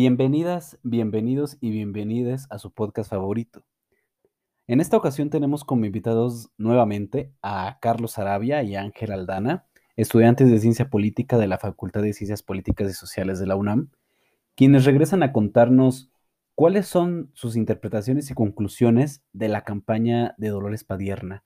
Bienvenidas, bienvenidos y bienvenidas a su podcast favorito. En esta ocasión tenemos como invitados nuevamente a Carlos Arabia y Ángel Aldana, estudiantes de Ciencia Política de la Facultad de Ciencias Políticas y Sociales de la UNAM, quienes regresan a contarnos cuáles son sus interpretaciones y conclusiones de la campaña de Dolores Padierna.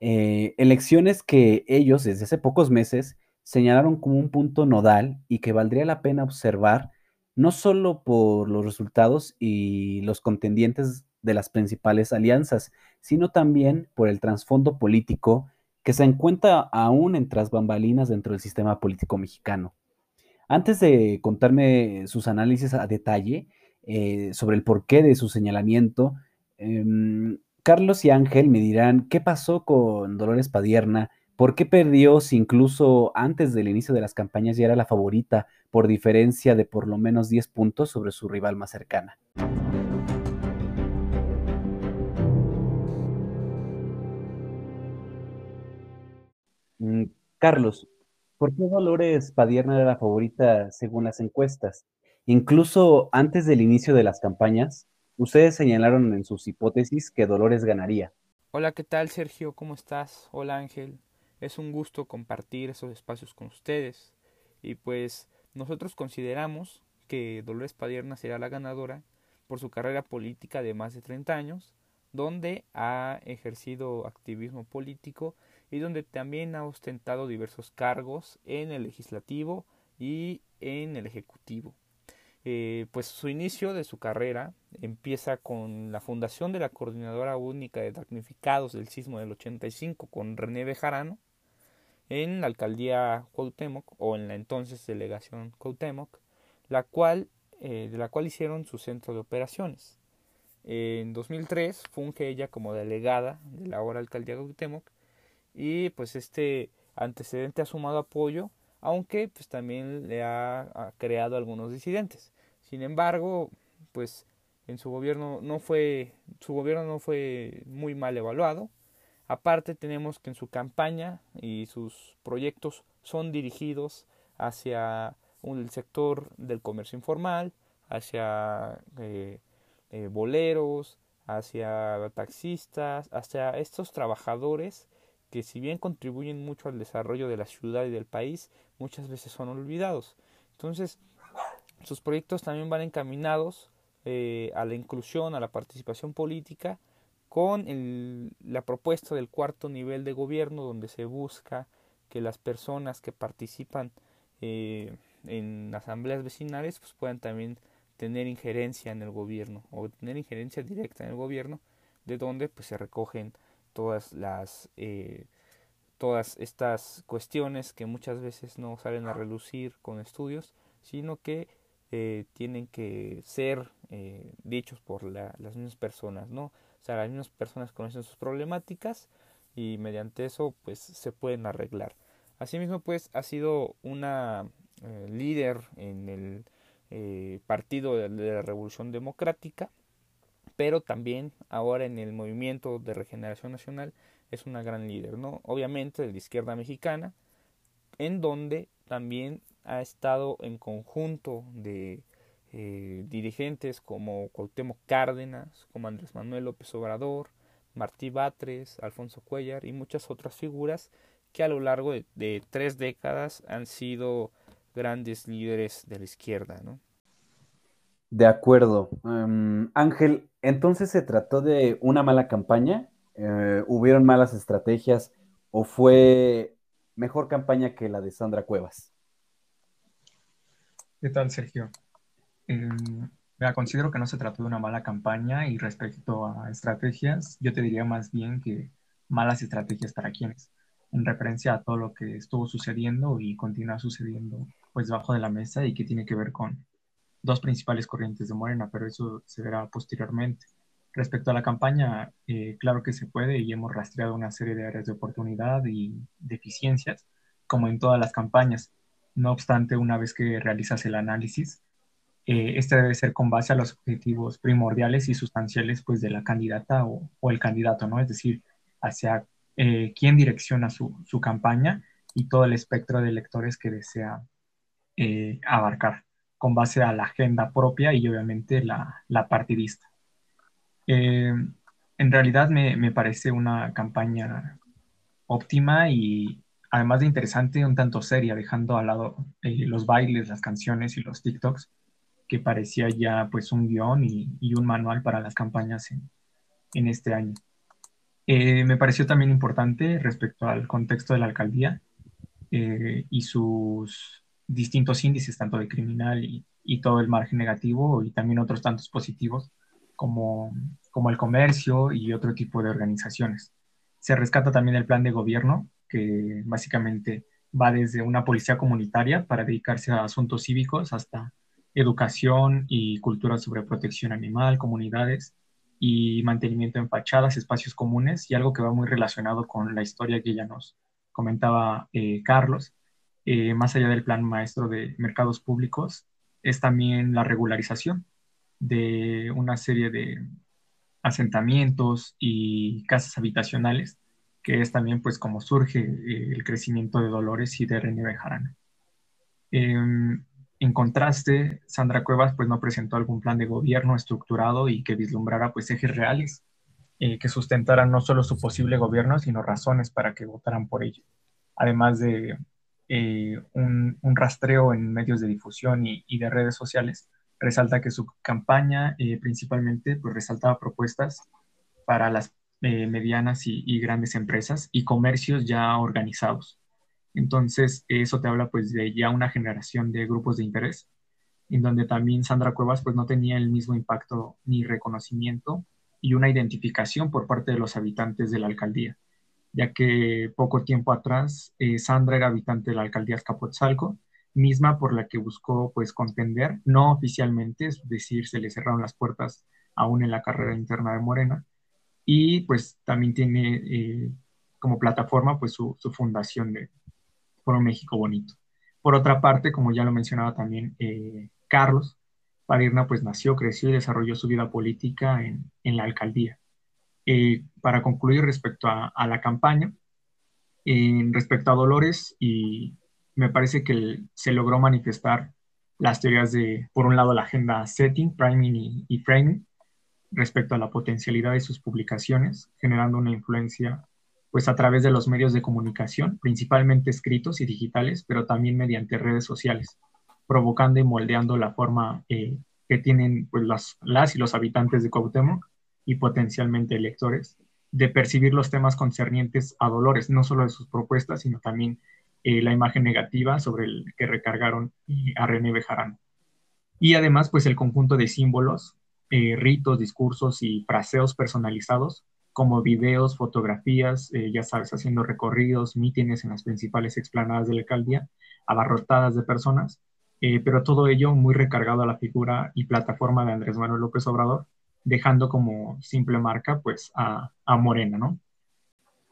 Eh, elecciones que ellos desde hace pocos meses señalaron como un punto nodal y que valdría la pena observar no solo por los resultados y los contendientes de las principales alianzas, sino también por el trasfondo político que se encuentra aún en tras bambalinas dentro del sistema político mexicano. Antes de contarme sus análisis a detalle eh, sobre el porqué de su señalamiento, em, Carlos y Ángel me dirán qué pasó con Dolores Padierna ¿Por qué perdió si incluso antes del inicio de las campañas ya era la favorita por diferencia de por lo menos 10 puntos sobre su rival más cercana? Mm, Carlos, ¿por qué Dolores Padierna era la favorita según las encuestas? Incluso antes del inicio de las campañas, ustedes señalaron en sus hipótesis que Dolores ganaría. Hola, ¿qué tal Sergio? ¿Cómo estás? Hola Ángel. Es un gusto compartir esos espacios con ustedes. Y pues nosotros consideramos que Dolores Padierna será la ganadora por su carrera política de más de 30 años, donde ha ejercido activismo político y donde también ha ostentado diversos cargos en el legislativo y en el ejecutivo. Eh, pues su inicio de su carrera empieza con la fundación de la Coordinadora Única de Damnificados del Sismo del 85 con René Bejarano, en la alcaldía Cuauhtémoc o en la entonces delegación Cuauhtémoc, la cual, eh, de la cual hicieron su centro de operaciones. En 2003 funge ella como delegada de la ahora alcaldía Cuauhtémoc y pues este antecedente ha sumado apoyo, aunque pues también le ha, ha creado algunos disidentes. Sin embargo, pues en su gobierno no fue su gobierno no fue muy mal evaluado Aparte tenemos que en su campaña y sus proyectos son dirigidos hacia el sector del comercio informal, hacia eh, eh, boleros, hacia taxistas, hacia estos trabajadores que si bien contribuyen mucho al desarrollo de la ciudad y del país, muchas veces son olvidados. Entonces, sus proyectos también van encaminados eh, a la inclusión, a la participación política con el, la propuesta del cuarto nivel de gobierno donde se busca que las personas que participan eh, en asambleas vecinales pues puedan también tener injerencia en el gobierno o tener injerencia directa en el gobierno de donde pues se recogen todas las eh, todas estas cuestiones que muchas veces no salen a relucir con estudios sino que eh, tienen que ser dichos por las mismas personas no sea, las mismas personas conocen sus problemáticas y mediante eso pues se pueden arreglar. Asimismo pues ha sido una eh, líder en el eh, partido de, la Revolución Democrática, pero también ahora en el movimiento de regeneración nacional es una gran líder, ¿no? Obviamente de la izquierda mexicana, en donde también ha estado en conjunto de eh, dirigentes como Cuauhtémoc Cárdenas, como Andrés Manuel López Obrador, Martí Batres, Alfonso Cuellar y muchas otras figuras que a lo largo de, tres décadas han sido grandes líderes de la izquierda, ¿no? De acuerdo. Em, Ángel, entonces se trató de una mala campaña, eh, hubieron malas estrategias o fue mejor campaña que la de Sandra Cuevas. ¿Qué tal, Sergio? Eh, considero que no se trató de una mala campaña y respecto a estrategias, yo te diría más bien que malas estrategias para quienes, en referencia a todo lo que estuvo sucediendo y continúa sucediendo pues debajo de la mesa y que tiene que ver con dos principales corrientes de Morena, pero eso se verá posteriormente. Respecto a la campaña, eh, claro que se puede y hemos rastreado una serie de áreas de oportunidad y deficiencias, como en todas las campañas. No obstante, una vez que realizas el análisis, eh, este debe ser con base a los objetivos primordiales y sustanciales pues, de la candidata o, el candidato, ¿no? Es decir, hacia eh, quién direcciona su, campaña y todo el espectro de electores que desea eh, abarcar. con base a la agenda propia y obviamente la, la partidista. Eh, en realidad me, me, parece una campaña óptima y además de interesante, un tanto seria, dejando al lado eh, los bailes, las canciones y los TikToks, que parecía ya pues un guion y, un manual para las campañas en, en este año. Eh, me pareció también importante respecto al contexto de la alcaldía eh, y sus distintos índices, tanto de criminal y, y, todo el margen negativo y también otros tantos positivos, como, como el comercio y otro tipo de organizaciones. Se rescata también el plan de gobierno, que básicamente va desde una policía comunitaria para dedicarse a asuntos cívicos hasta educación y cultura sobre protección animal, comunidades y mantenimiento en fachadas, espacios comunes y algo que va muy relacionado con la historia que ya nos comentaba eh, Carlos, eh, más allá del plan maestro de mercados públicos, es también la regularización de una serie de asentamientos y casas habitacionales, que es también pues como surge eh, el crecimiento de Dolores y de René Bejarano. En contraste, Sandra Cuevas pues no presentó algún plan de gobierno estructurado y que vislumbrara pues ejes reales eh, que sustentaran no solo su posible gobierno, sino razones para que votaran por ello. Además de eh, un, rastreo en medios de difusión y, de redes sociales, resalta que su campaña eh, principalmente pues, resaltaba propuestas para las eh, medianas y, grandes empresas y comercios ya organizados. Entonces, eso te habla pues de ya una generación de grupos de interés, en donde también Sandra Cuevas pues no tenía el mismo impacto ni reconocimiento y una identificación por parte de los habitantes de la alcaldía, ya que poco tiempo atrás eh, Sandra era habitante de la alcaldía Azcapotzalco misma por la que buscó pues contender, no oficialmente, es decir, se le cerraron las puertas aún en la carrera interna de Morena, y pues también tiene eh, como plataforma pues su, su, fundación de Foro México Bonito. Por otra parte, como ya lo mencionaba también eh, Carlos, Padirna pues nació, creció y desarrolló su vida política en, en la alcaldía. Eh, para concluir respecto a, la campaña, respecto a Dolores y me parece que se logró manifestar las teorías de, por un lado, la agenda setting, priming y, y, framing, respecto a la potencialidad de sus publicaciones, generando una influencia pues a través de los medios de comunicación, principalmente escritos y digitales, pero también mediante redes sociales, provocando y moldeando la forma eh, que tienen pues, las, las y los habitantes de Cuauhtémoc y potencialmente electores de percibir los temas concernientes a Dolores, no solo de sus propuestas, sino también eh, la imagen negativa sobre el que recargaron eh, a René Bejarano. Y además, pues el conjunto de símbolos, eh, ritos, discursos y fraseos personalizados, como videos, fotografías, eh, ya sabes, haciendo recorridos, mítines en las principales explanadas de la alcaldía, abarrotadas de personas, eh, pero todo ello muy recargado a la figura y plataforma de Andrés Manuel López Obrador, dejando como simple marca pues a, a Morena, ¿no?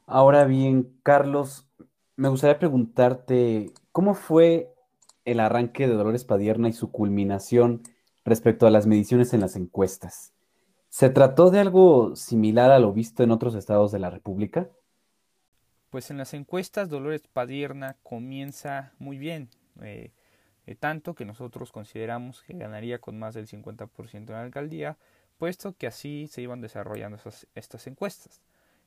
Ahora bien, Carlos, me gustaría preguntarte, ¿cómo fue el arranque de Dolores Padierna y su culminación respecto a las mediciones en las encuestas? ¿Se trató de algo similar a lo visto en otros estados de la República? Pues en las encuestas Dolores Padierna comienza muy bien, eh, eh, tanto que nosotros consideramos que ganaría con más del 50% en la alcaldía, puesto que así se iban desarrollando estas encuestas.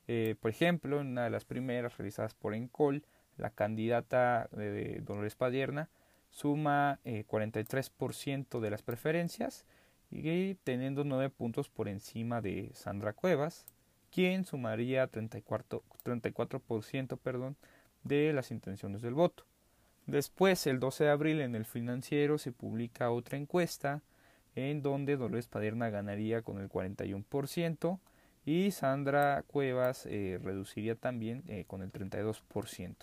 Eh, por ejemplo, en una de las primeras realizadas por Encol, la candidata de Dolores Padierna suma eh, 43% de las preferencias y teniendo 9 puntos por encima de Sandra Cuevas, quien sumaría 34%, 34% perdón, de las intenciones del voto. Después, el 12 de abril, en el financiero se publica otra encuesta en donde Dolores Padierna ganaría con el 41% y Sandra Cuevas eh, reduciría también eh, con el 32%.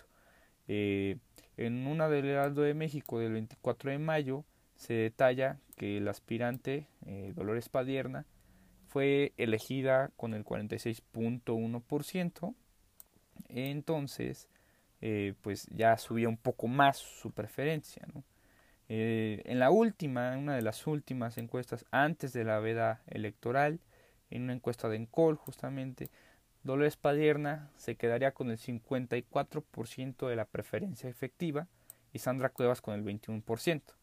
Eh, en una del Heraldo de México del 24 de mayo se detalla que el aspirante eh, Dolores Padierna fue elegida con el 46.1%, entonces eh, pues ya subía un poco más su preferencia. Eh, en la última, en una de las últimas encuestas antes de la veda electoral, en una encuesta de Encol justamente, Dolores Padierna se quedaría con el 54% de la preferencia efectiva y Sandra Cuevas con el 21%.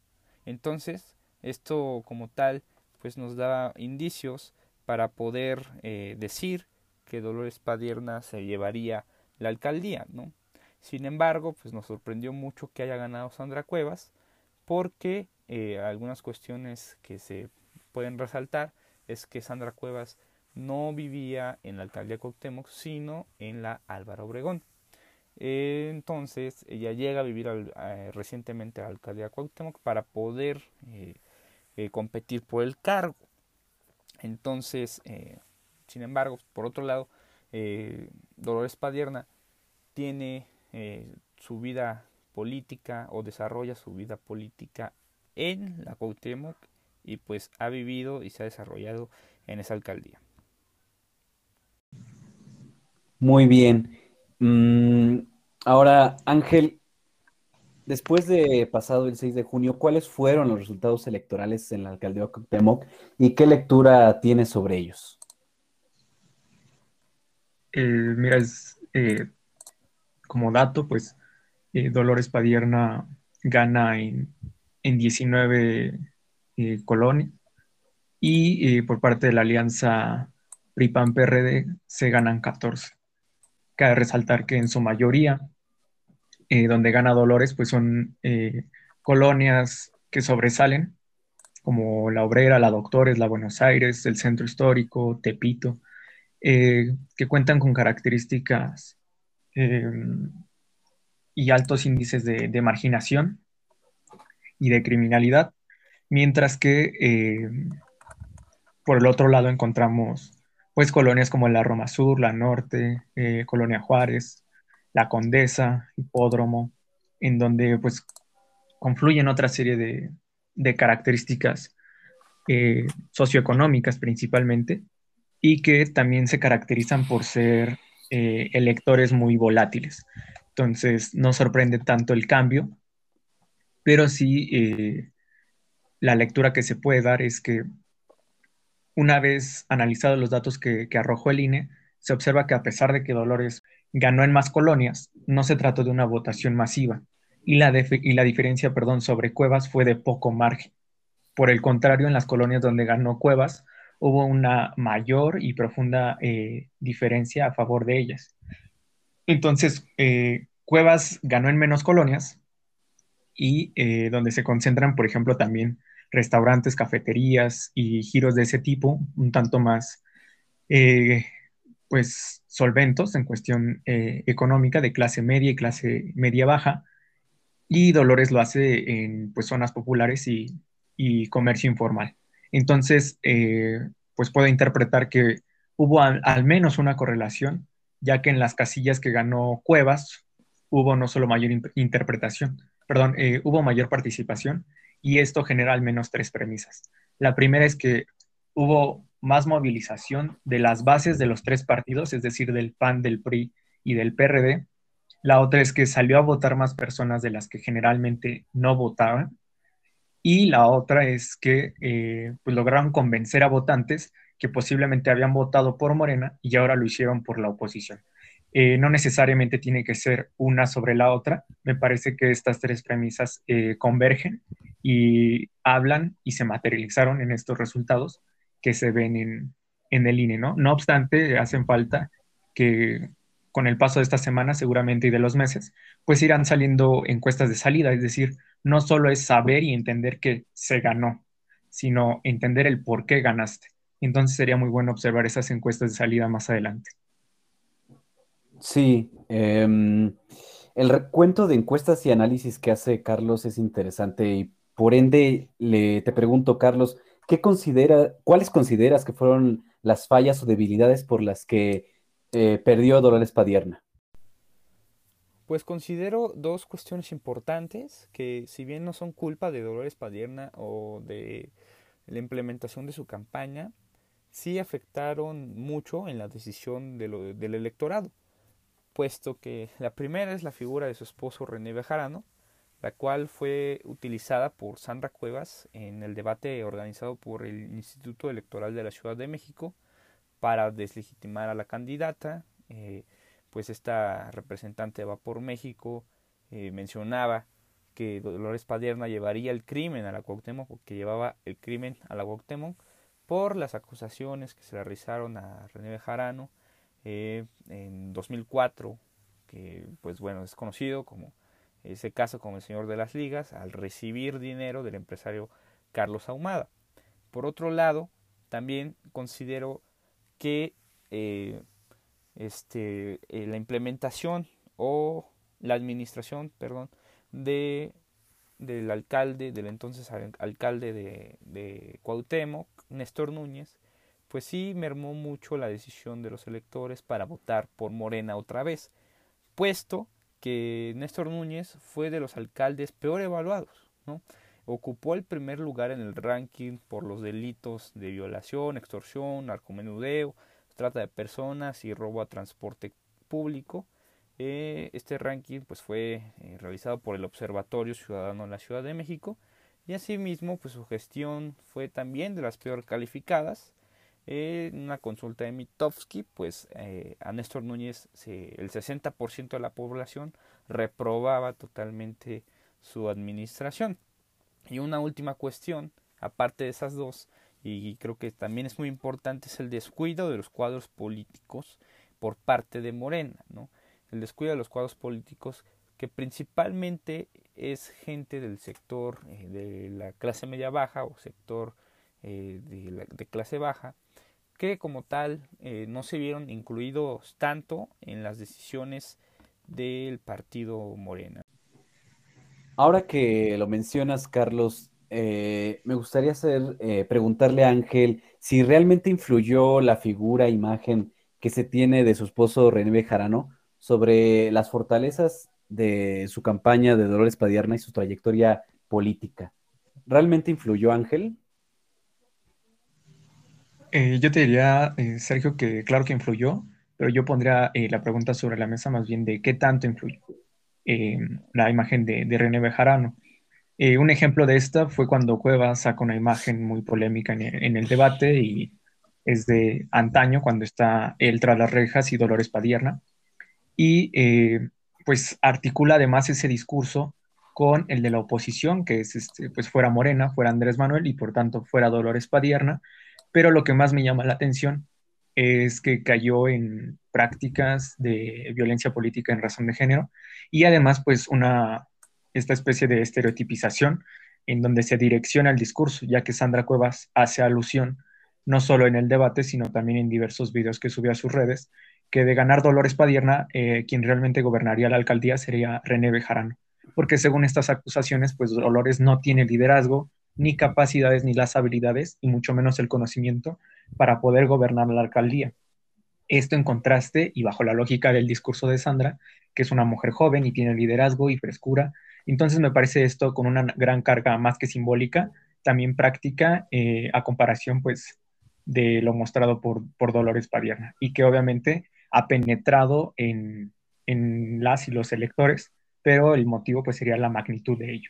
Entonces, Esto como tal pues nos da indicios para poder eh, decir que Dolores Padierna se llevaría la alcaldía, ¿no? Sin embargo, pues nos sorprendió mucho que haya ganado Sandra Cuevas, porque eh, algunas cuestiones que se pueden resaltar es que Sandra Cuevas no vivía en la alcaldía Cuauhtémoc, sino en la Álvaro Obregón. Eh, entonces ella llega a vivir recientemente a la alcaldía Cuauhtémoc para poder competir por el cargo. Entonces, sin embargo, por otro lado, eh, Dolores Padierna tiene eh, su vida política o desarrolla su vida política en la Cuauhtémoc y pues ha vivido y se ha desarrollado en esa alcaldía. Muy bien. Mm, ahora, Ángel, después de pasado el 6 de junio, ¿cuáles fueron los resultados electorales en la alcaldía Cuauhtémoc y qué lectura tienes sobre ellos? Eh, mira, es, eh, como dato, pues eh, Dolores Padierna gana en, en 19 colonias y por parte de la alianza PRI-PAN-PRD se ganan 14. Cabe resaltar que en su mayoría, donde gana Dolores, pues son colonias que sobresalen, como la Obrera, la Doctores, la Buenos Aires, el Centro Histórico, Tepito, eh, que cuentan con características eh, y altos índices de, marginación y de criminalidad, mientras que eh, por el otro lado encontramos pues colonias como la Roma Sur, la Norte, Colonia Juárez, la Condesa, Hipódromo, en donde pues confluyen otra serie de, características socioeconómicas principalmente, y que también se caracterizan por ser eh, electores muy volátiles. Entonces, no sorprende tanto el cambio, pero sí eh, la lectura que se puede dar es que una vez analizados los datos que, arrojó el INE, se observa que a pesar de que Dolores ganó en más colonias, no se trató de una votación masiva y la, y la diferencia perdón, sobre Cuevas fue de poco margen. Por el contrario, en las colonias donde ganó Cuevas, hubo una mayor y profunda eh, diferencia a favor de ellas. Entonces, eh, Cuevas ganó en menos colonias y eh, donde se concentran, por ejemplo, también restaurantes, cafeterías y giros de ese tipo, un tanto más, pues, solventos en cuestión económica de clase media y clase media baja. Y Dolores lo hace en pues, zonas populares y, y comercio informal. Entonces, eh, pues puedo interpretar que hubo al, menos una correlación, ya que en las casillas que ganó Cuevas hubo no solo mayor interpretación, perdón, eh, hubo mayor participación y esto genera al menos tres premisas. La primera es que hubo más movilización de las bases de los tres partidos, es decir, del PAN, del PRI y del PRD. La otra es que salió a votar más personas de las que generalmente no votaban. Y la otra es que eh, pues lograron convencer a votantes que posiblemente habían votado por Morena y ahora lo hicieron por la oposición. Eh, no necesariamente tiene que ser una sobre la otra. Me parece que estas tres premisas eh, convergen y hablan y se materializaron en estos resultados que se ven en, en el INE, ¿no? No obstante, hacen falta que con el paso de esta semana seguramente y de los meses, pues irán saliendo encuestas de salida, es decir, no solo es saber y entender que se ganó, sino entender el por qué ganaste. Entonces sería muy bueno observar esas encuestas de salida más adelante. Sí, em, el recuento de encuestas y análisis que hace Carlos es interesante y por ende le, te pregunto, Carlos, ¿qué considera, ¿cuáles consideras que fueron las fallas o debilidades por las que eh, perdió Dolores Padierna? Pues considero dos cuestiones importantes que si bien no son culpa de Dolores Padierna o de la implementación de su campaña, sí afectaron mucho en la decisión del electorado, puesto que la primera es la figura de su esposo René Bejarano, la cual fue utilizada por Sandra Cuevas en el debate organizado por el Instituto Electoral de la Ciudad de México para deslegitimar a la candidata. Eh, pues esta representante va por México eh, mencionaba que Dolores Padierna llevaría el crimen a la Cuauhtémoc, porque llevaba el crimen a la Cuauhtémoc por las acusaciones que se le realizaron a René Bejarano eh, en 2004, que pues bueno, es conocido como ese caso como el señor de las ligas, al recibir dinero del empresario Carlos Ahumada. Por otro lado, también considero que eh, este, eh, la implementación o la administración, perdón, de, del alcalde, del entonces alcalde de, de Cuauhtémoc, Néstor Núñez, pues sí mermó mucho la decisión de los electores para votar por Morena otra vez, puesto que Néstor Núñez fue de los alcaldes peor evaluados, ¿no? Ocupó el primer lugar en el ranking por los delitos de violación, extorsión, narcomenudeo, trata de personas y robo a transporte público. Eh, este ranking pues, fue eh, realizado por el Observatorio Ciudadano en la Ciudad de México y asimismo pues, su gestión fue también de las peor calificadas. En una consulta de Mitofsky, pues eh, Néstor Núñez el 60% de la población reprobaba totalmente su administración. Y una última cuestión, aparte de esas dos, y creo que también es muy importante, es el descuido de los cuadros políticos por parte de Morena, ¿no? El descuido de los cuadros políticos que principalmente es gente del sector eh, de la clase media baja o sector eh, de, clase baja, que como tal eh, no se vieron incluidos tanto en las decisiones del partido Morena. Ahora que lo mencionas, Carlos, eh, me gustaría hacer, eh, preguntarle a Ángel si realmente influyó la figura, imagen que se tiene de su esposo René Bejarano sobre las fortalezas de su campaña de Dolores Padierna y su trayectoria política. ¿Realmente influyó Ángel? Eh, yo te diría, Sergio, que claro que influyó, pero yo pondría la pregunta sobre la mesa más bien de qué tanto influyó. Eh, la imagen de, René Bejarano. Eh, un ejemplo de esta fue cuando Cuevas saca una imagen muy polémica en el, debate y es de antaño, cuando está él tras las rejas y Dolores Padierna. Y eh, pues articula además ese discurso con el de la oposición, que es este, pues fuera Morena, fuera Andrés Manuel y por tanto fuera Dolores Padierna. Pero lo que más me llama la atención es que cayó en prácticas de violencia política en razón de género y además pues una, esta especie de estereotipización en donde se direcciona el discurso, ya que Sandra Cuevas hace alusión no solo en el debate, sino también en diversos videos que subió a sus redes, que de ganar Dolores Padierna, eh, quien realmente gobernaría la alcaldía sería René Bejarano, porque según estas acusaciones, pues Dolores no tiene liderazgo, ni capacidades, ni las habilidades, y mucho menos el conocimiento para poder gobernar la alcaldía. Esto en contraste y bajo la lógica del discurso de Sandra, que es una mujer joven y tiene liderazgo y frescura. Entonces me parece esto con una gran carga más que simbólica, también práctica eh, a comparación pues de lo mostrado por, por Dolores Padierna y que obviamente ha penetrado en, en las y los electores, pero el motivo pues sería la magnitud de ello.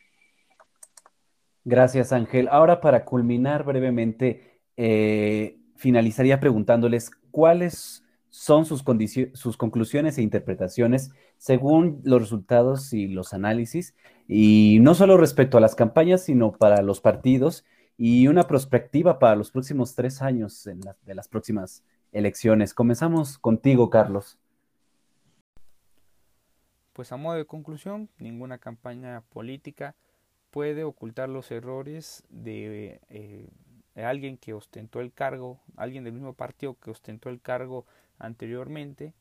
Gracias Ángel. Ahora para culminar brevemente, eh, finalizaría preguntándoles cuáles son sus, sus conclusiones e interpretaciones según los resultados y los análisis, y no solo respecto a las campañas, sino para los partidos y una perspectiva para los próximos tres años de las próximas elecciones. Comenzamos contigo, Carlos. Pues a modo de conclusión, ninguna campaña política puede ocultar los errores de eh, alguien que ostentó el cargo, alguien del mismo partido que ostentó el cargo anteriormente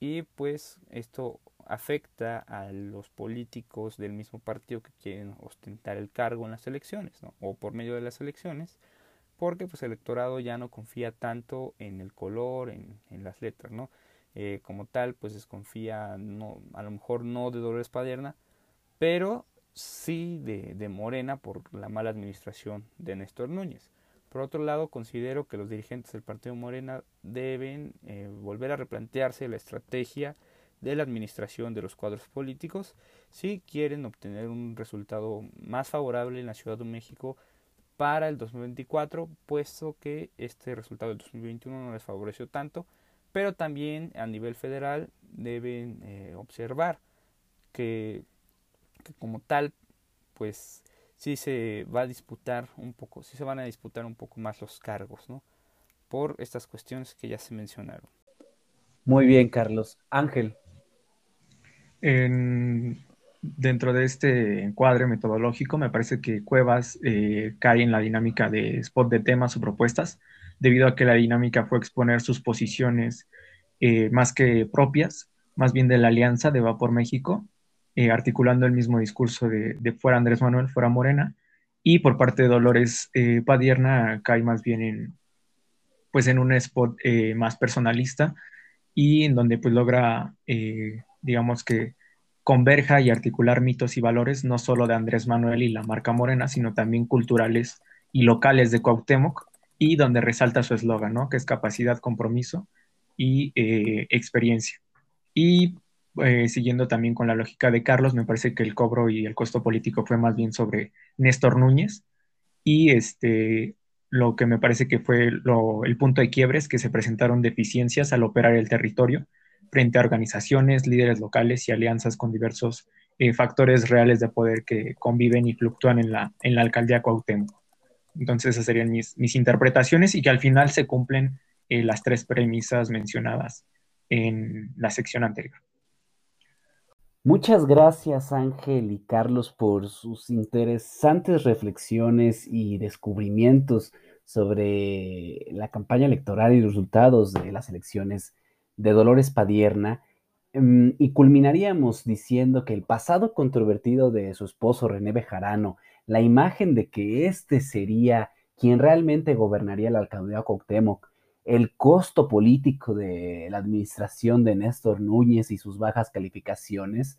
y pues esto afecta a los políticos del mismo partido que quieren ostentar el cargo en las elecciones o por medio de las elecciones porque pues el electorado ya no confía tanto en el color, en, las letras, ¿no? Eh, como tal, pues desconfía, no, a lo mejor no de Dolores Padierna, pero sí de, de Morena por la mala administración de Néstor Núñez. Por otro lado, considero que los dirigentes del Partido Morena deben eh, volver a replantearse la estrategia de la administración de los cuadros políticos si quieren obtener un resultado más favorable en la Ciudad de México para el 2024, puesto que este resultado del 2021 no les favoreció tanto, pero también a nivel federal deben eh, observar que, que como tal pues sí se va a disputar un poco, sí se van a disputar un poco más los cargos, ¿no? Por estas cuestiones que ya se mencionaron. Muy bien, Carlos. Ángel. dentro de este encuadre metodológico, me parece que Cuevas eh, cae en la dinámica de spot de temas o propuestas, debido a que la dinámica fue exponer sus posiciones eh, más que propias, más bien de la alianza de Vapor México, eh, articulando el mismo discurso de, fuera Andrés Manuel, fuera Morena, y por parte de Dolores eh, Padierna cae más bien en, pues en un spot eh, más personalista y en donde pues logra, digamos que converja y articular mitos y valores no solo de Andrés Manuel y la marca Morena, sino también culturales y locales de Cuauhtémoc, y donde resalta su eslogan, ¿no? Que es capacidad, compromiso y experiencia. Y eh, siguiendo también con la lógica de Carlos, me parece que el cobro y el costo político fue más bien sobre Néstor Núñez. Y este, lo que me parece que fue el punto de quiebre es que se presentaron deficiencias al operar el territorio frente a organizaciones, líderes locales y alianzas con diversos eh, factores reales de poder que conviven y fluctúan en la, en la alcaldía Cuauhtémoc. Entonces esas serían mis, mis interpretaciones y que al final se cumplen eh, las tres premisas mencionadas en la sección anterior. Muchas gracias Ángel y Carlos por sus interesantes reflexiones y descubrimientos sobre la campaña electoral y los resultados de las elecciones de Dolores Padierna. Em, y culminaríamos diciendo que el pasado controvertido de su esposo René Bejarano, la imagen de que éste sería quien realmente gobernaría la alcaldía Cuauhtémoc, el costo político de la administración de Néstor Núñez y sus bajas calificaciones,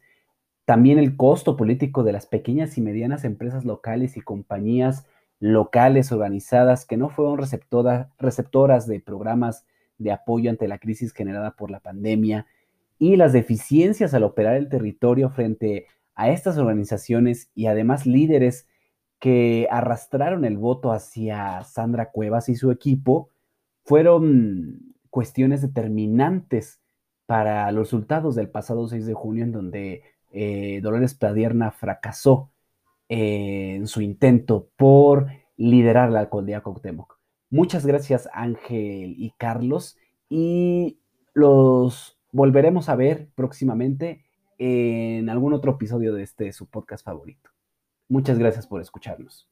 también el costo político de las pequeñas y medianas empresas locales y compañías locales organizadas que no fueron receptoras de programas de apoyo ante la crisis generada por la pandemia y las deficiencias al operar el territorio frente a estas organizaciones y además líderes que arrastraron el voto hacia Sandra Cuevas y su equipo, fueron cuestiones determinantes para los resultados del pasado 6 de junio, en donde eh, Dolores Padierna fracasó en su intento por liderar la alcaldía Cuauhtémoc. Muchas gracias Ángel y Carlos y los volveremos a ver próximamente en algún otro episodio de este su podcast favorito. Muchas gracias por escucharnos.